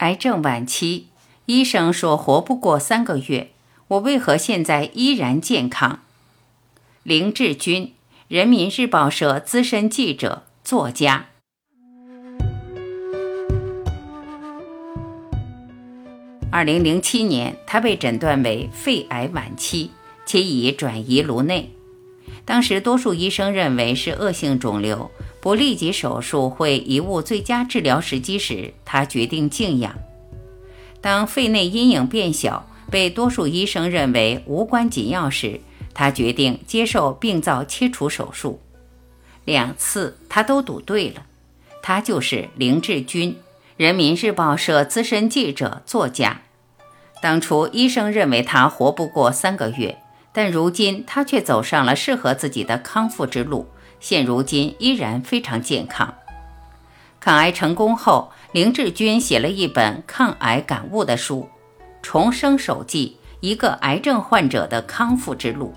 癌症晚期，医生说活不过三个月，我为何现在依然健康？林志军，人民日报社资深记者、作家。二零零七年，他被诊断为肺癌晚期，且已转移颅内。当时，多数医生认为是恶性肿瘤，不立即手术会贻误最佳治疗时机时，他决定静养。当肺内阴影变小，被多数医生认为无关紧要时，他决定接受病灶切除手术。两次，他都赌对了。他就是林志军。人民日报社资深记者、作家。当初医生认为他活不过三个月，但如今他却走上了适合自己的康复之路。现如今依然非常健康。抗癌成功后，林志军写了一本抗癌感悟的书《重生手记：一个癌症患者的康复之路》。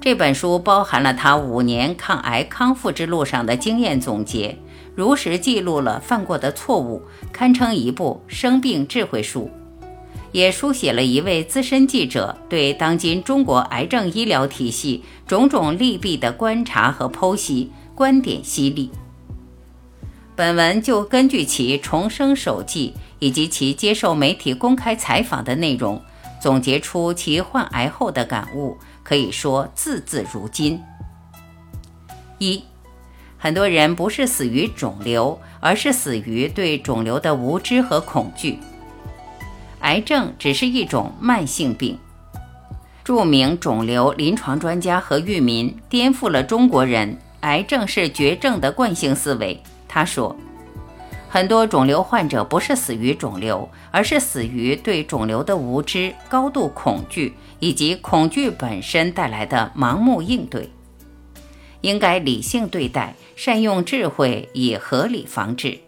这本书包含了他五年抗癌康复之路上的经验总结。如实记录了犯过的错误，堪称一部生病智慧书，也书写了一位资深记者对当今中国癌症医疗体系种种利弊的观察和剖析，观点犀利。本文就根据其重生手记以及其接受媒体公开采访的内容，总结出其患癌后的感悟，可以说字字如金。一。很多人不是死于肿瘤，而是死于对肿瘤的无知和恐惧。癌症只是一种慢性病。著名肿瘤临床专家何玉民颠覆了中国人“癌症是绝症”的惯性思维。他说，很多肿瘤患者不是死于肿瘤，而是死于对肿瘤的无知、高度恐惧以及恐惧本身带来的盲目应对。应该理性对待。善用智慧以合理防治。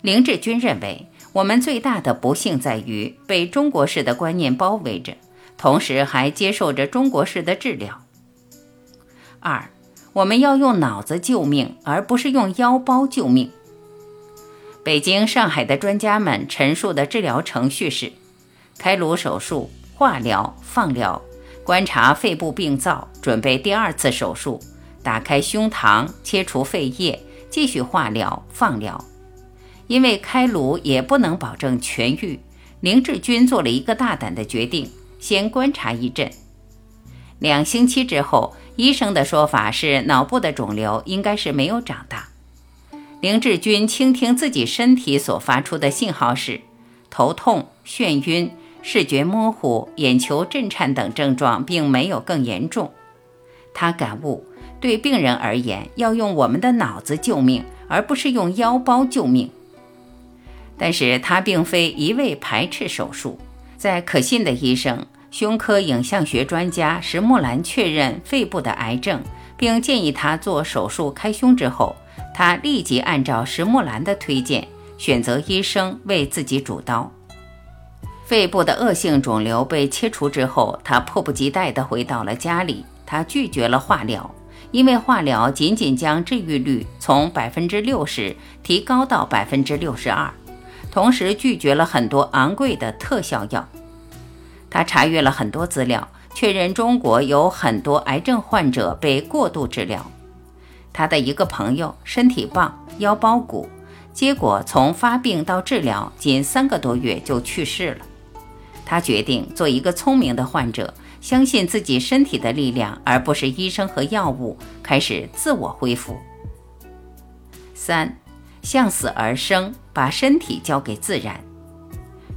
林志军认为，我们最大的不幸在于被中国式的观念包围着，同时还接受着中国式的治疗。二，我们要用脑子救命，而不是用腰包救命。北京、上海的专家们陈述的治疗程序是：开颅手术、化疗、放疗，观察肺部病灶，准备第二次手术。打开胸膛，切除肺叶，继续化疗、放疗。因为开颅也不能保证痊愈，林志军做了一个大胆的决定：先观察一阵。两星期之后，医生的说法是脑部的肿瘤应该是没有长大。林志军倾听自己身体所发出的信号是头痛、眩晕、视觉模糊、眼球震颤等症状，并没有更严重。他感悟。对病人而言，要用我们的脑子救命，而不是用腰包救命。但是他并非一味排斥手术。在可信的医生、胸科影像学专家石木兰确认肺部的癌症，并建议他做手术开胸之后，他立即按照石木兰的推荐，选择医生为自己主刀。肺部的恶性肿瘤被切除之后，他迫不及待地回到了家里，他拒绝了化疗。因为化疗仅仅将治愈率从百分之六十提高到百分之六十二，同时拒绝了很多昂贵的特效药。他查阅了很多资料，确认中国有很多癌症患者被过度治疗。他的一个朋友身体棒，腰包鼓，结果从发病到治疗仅三个多月就去世了。他决定做一个聪明的患者。相信自己身体的力量，而不是医生和药物，开始自我恢复。三，向死而生，把身体交给自然。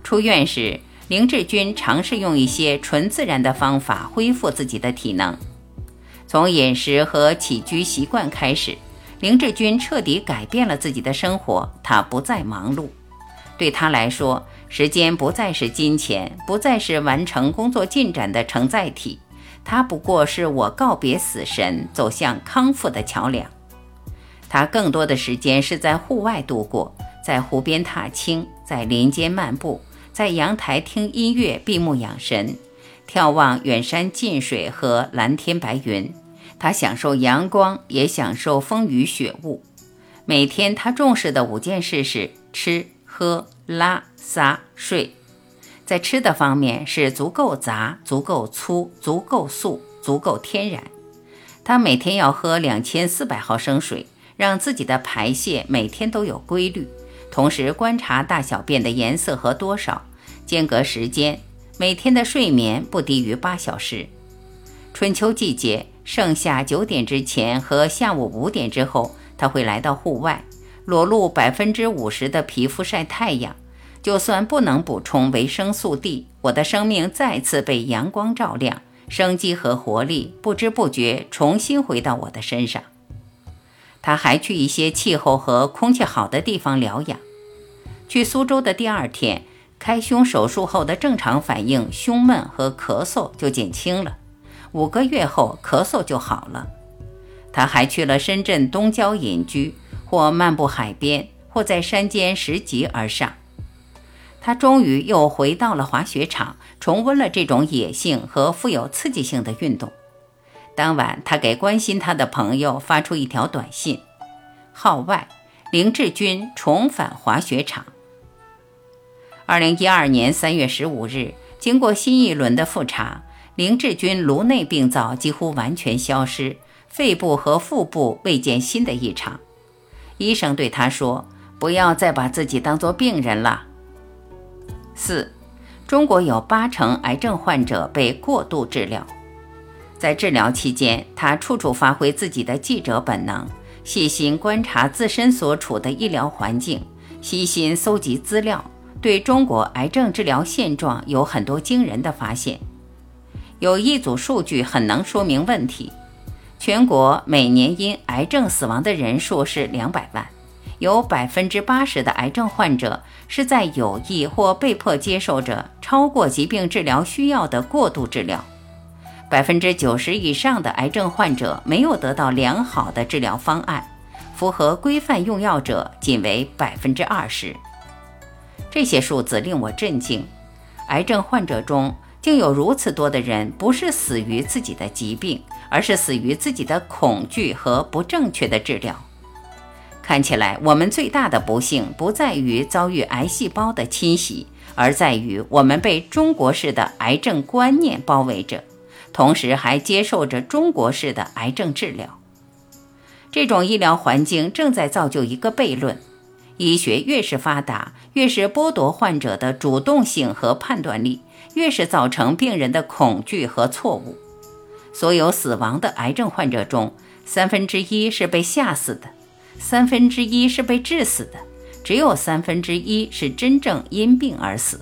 出院时，林志军尝试用一些纯自然的方法恢复自己的体能，从饮食和起居习惯开始，林志军彻底改变了自己的生活。他不再忙碌，对他来说。时间不再是金钱，不再是完成工作进展的承载体，它不过是我告别死神，走向康复的桥梁。他更多的时间是在户外度过，在湖边踏青，在林间漫步，在阳台听音乐，闭目养神，眺望远山近水和蓝天白云。他享受阳光，也享受风雨雪雾。每天他重视的五件事是吃、喝。拉、撒、睡。在吃的方面是足够杂、足够粗、足够素、足够天然。他每天要喝两千四百毫升水，让自己的排泄每天都有规律，同时观察大小便的颜色和多少，间隔时间，每天的睡眠不低于八小时。春秋季节，盛夏九点之前和下午五点之后，他会来到户外，裸露百分之五十的皮肤晒太阳。就算不能补充维生素 D，我的生命再次被阳光照亮，生机和活力不知不觉重新回到我的身上。他还去一些气候和空气好的地方疗养。去苏州的第二天，开胸手术后的正常反应，胸闷和咳嗽就减轻了。五个月后，咳嗽就好了。他还去了深圳东郊隐居，或漫步海边，或在山间拾级而上。他终于又回到了滑雪场，重温了这种野性和富有刺激性的运动。当晚，他给关心他的朋友发出一条短信：“号外，林志军重返滑雪场。”二零一二年三月十五日，经过新一轮的复查，林志军颅内病灶几乎完全消失，肺部和腹部未见新的异常。医生对他说：“不要再把自己当作病人了。”四，中国有八成癌症患者被过度治疗。在治疗期间，他处处发挥自己的记者本能，细心观察自身所处的医疗环境，悉心搜集资料，对中国癌症治疗现状有很多惊人的发现。有一组数据很能说明问题：全国每年因癌症死亡的人数是两百万。有百分之八十的癌症患者是在有意或被迫接受着超过疾病治疗需要的过度治疗，百分之九十以上的癌症患者没有得到良好的治疗方案，符合规范用药者仅为百分之二十。这些数字令我震惊，癌症患者中竟有如此多的人不是死于自己的疾病，而是死于自己的恐惧和不正确的治疗。看起来，我们最大的不幸不在于遭遇癌细胞的侵袭，而在于我们被中国式的癌症观念包围着，同时还接受着中国式的癌症治疗。这种医疗环境正在造就一个悖论：医学越是发达，越是剥夺患者的主动性和判断力，越是造成病人的恐惧和错误。所有死亡的癌症患者中，三分之一是被吓死的。三分之一是被致死的，只有三分之一是真正因病而死。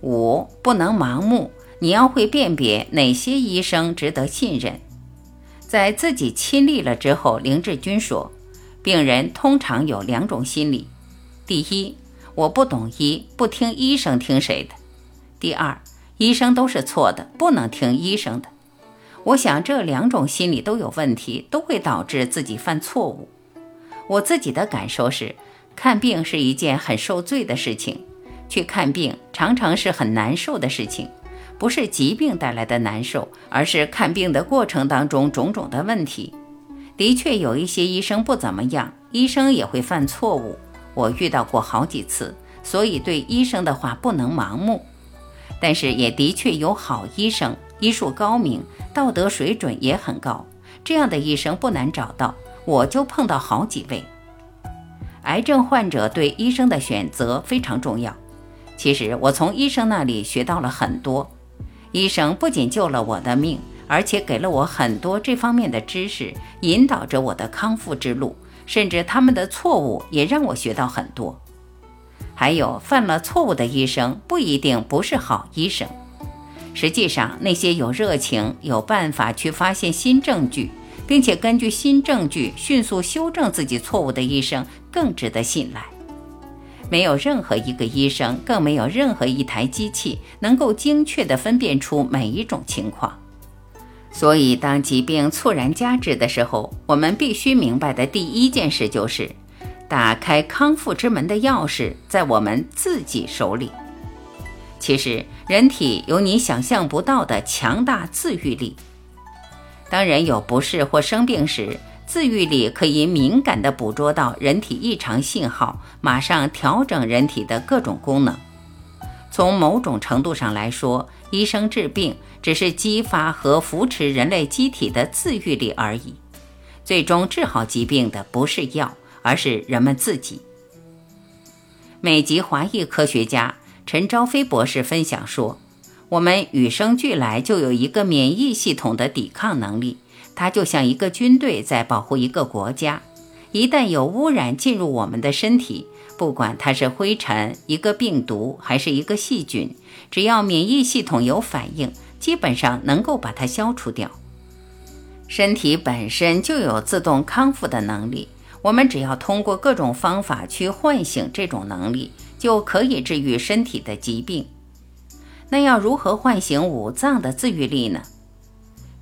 五不能盲目，你要会辨别哪些医生值得信任。在自己亲历了之后，林志军说，病人通常有两种心理：第一，我不懂医，不听医生听谁的；第二，医生都是错的，不能听医生的。我想这两种心理都有问题，都会导致自己犯错误。我自己的感受是，看病是一件很受罪的事情，去看病常常是很难受的事情，不是疾病带来的难受，而是看病的过程当中种种的问题。的确有一些医生不怎么样，医生也会犯错误，我遇到过好几次，所以对医生的话不能盲目。但是也的确有好医生。医术高明，道德水准也很高，这样的医生不难找到。我就碰到好几位。癌症患者对医生的选择非常重要。其实我从医生那里学到了很多。医生不仅救了我的命，而且给了我很多这方面的知识，引导着我的康复之路。甚至他们的错误也让我学到很多。还有，犯了错误的医生不一定不是好医生。实际上，那些有热情、有办法去发现新证据，并且根据新证据迅速修正自己错误的医生，更值得信赖。没有任何一个医生，更没有任何一台机器能够精确地分辨出每一种情况。所以，当疾病猝然加之的时候，我们必须明白的第一件事就是，打开康复之门的钥匙在我们自己手里。其实，人体有你想象不到的强大自愈力。当人有不适或生病时，自愈力可以敏感地捕捉到人体异常信号，马上调整人体的各种功能。从某种程度上来说，医生治病只是激发和扶持人类机体的自愈力而已。最终治好疾病的不是药，而是人们自己。美籍华裔科学家陈朝飞博士分享说：“我们与生俱来就有一个免疫系统的抵抗能力，它就像一个军队在保护一个国家。一旦有污染进入我们的身体，不管它是灰尘、一个病毒还是一个细菌，只要免疫系统有反应，基本上能够把它消除掉。身体本身就有自动康复的能力，我们只要通过各种方法去唤醒这种能力，就可以治愈身体的疾病。那要如何唤醒五脏的自愈力呢？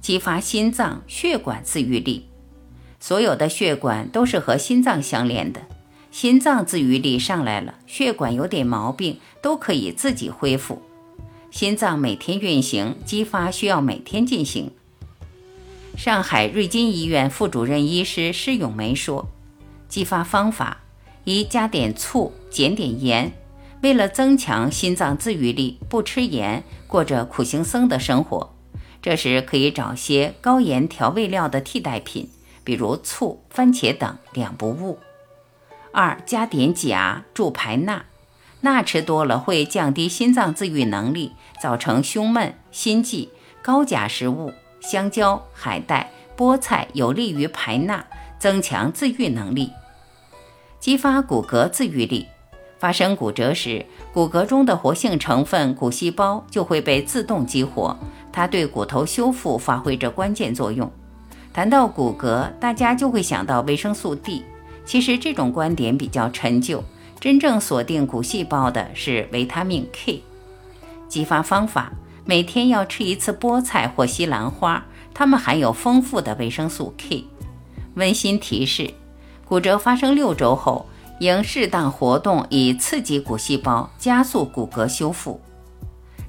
激发心脏血管自愈力，所有的血管都是和心脏相连的。心脏自愈力上来了，血管有点毛病都可以自己恢复。心脏每天运行，激发需要每天进行。上海瑞金医院副主任医师施永梅说：“激发方法一，加点醋，减点盐。为了增强心脏自愈力，不吃盐，过着苦行僧的生活。这时可以找些高盐调味料的替代品，比如醋、番茄等，两不误。”二加点钾助排钠，钠吃多了会降低心脏自愈能力，造成胸闷、心悸。高钾食物，香蕉、海带、菠菜有利于排钠，增强自愈能力，激发骨骼自愈力。发生骨折时，骨骼中的活性成分骨细胞就会被自动激活，它对骨头修复发挥着关键作用。谈到骨骼，大家就会想到维生素 D。其实这种观点比较陈旧，真正锁定骨细胞的是维他命 K。激发方法：每天要吃一次菠菜或西兰花，它们含有丰富的维生素 K。温馨提示：骨折发生六周后，应适当活动，以刺激骨细胞，加速骨骼修复。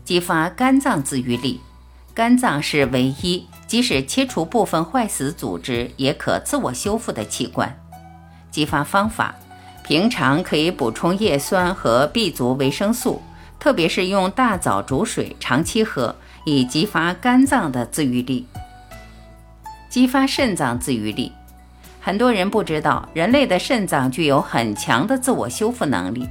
激发肝脏自愈力：肝脏是唯一即使切除部分坏死组织也可自我修复的器官。激发方法：平常可以补充叶酸和 B 族维生素，特别是用大枣煮水长期喝，以激发肝脏的自愈力。激发肾脏自愈力，很多人不知道，人类的肾脏具有很强的自我修复能力。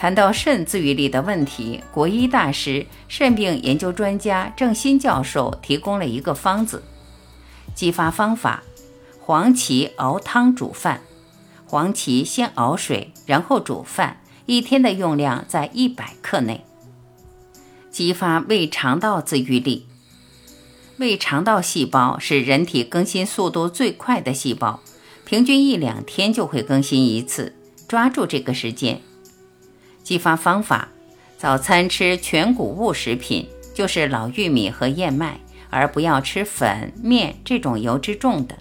谈到肾自愈力的问题，国医大师、肾病研究专家郑新教授提供了一个方子：激发方法：黄芪熬汤煮饭。黄芪先熬水，然后煮饭，一天的用量在一百克内。激发胃肠道自愈力。胃肠道细胞是人体更新速度最快的细胞，平均一两天就会更新一次，抓住这个时间。激发方法：早餐吃全谷物食品，就是老玉米和燕麦，而不要吃粉面这种油脂重的，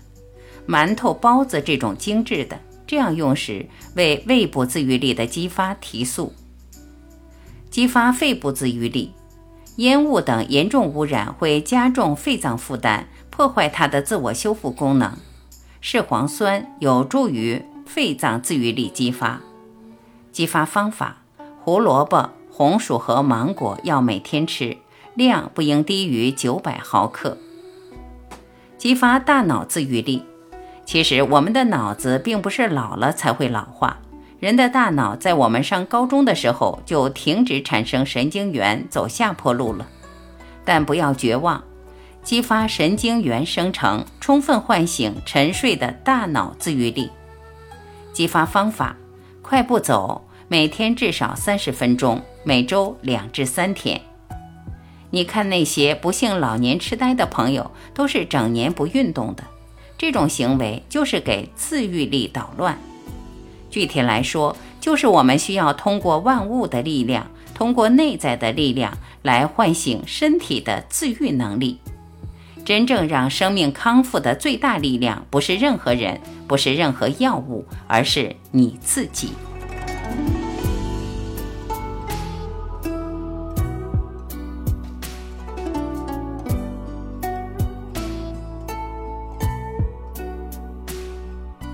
馒头、包子这种精致的。这样用时，为胃部自愈力的激发提速，激发肺部自愈力。烟雾等严重污染会加重肺脏负担，破坏它的自我修复功能。视黄酸有助于肺脏自愈力激发。激发方法：胡萝卜、红薯和芒果要每天吃，量不应低于九百毫克。激发大脑自愈力。其实我们的脑子并不是老了才会老化，人的大脑在我们上高中的时候就停止产生神经元，走下坡路了。但不要绝望，激发神经元生成，充分唤醒沉睡的大脑自愈力。激发方法：快步走，每天至少三十分钟，每周两至三天。你看那些不幸老年痴呆的朋友，都是整年不运动的。这种行为就是给自愈力捣乱。具体来说，就是我们需要通过万物的力量，通过内在的力量来唤醒身体的自愈能力。真正让生命康复的最大力量，不是任何人，不是任何药物，而是你自己。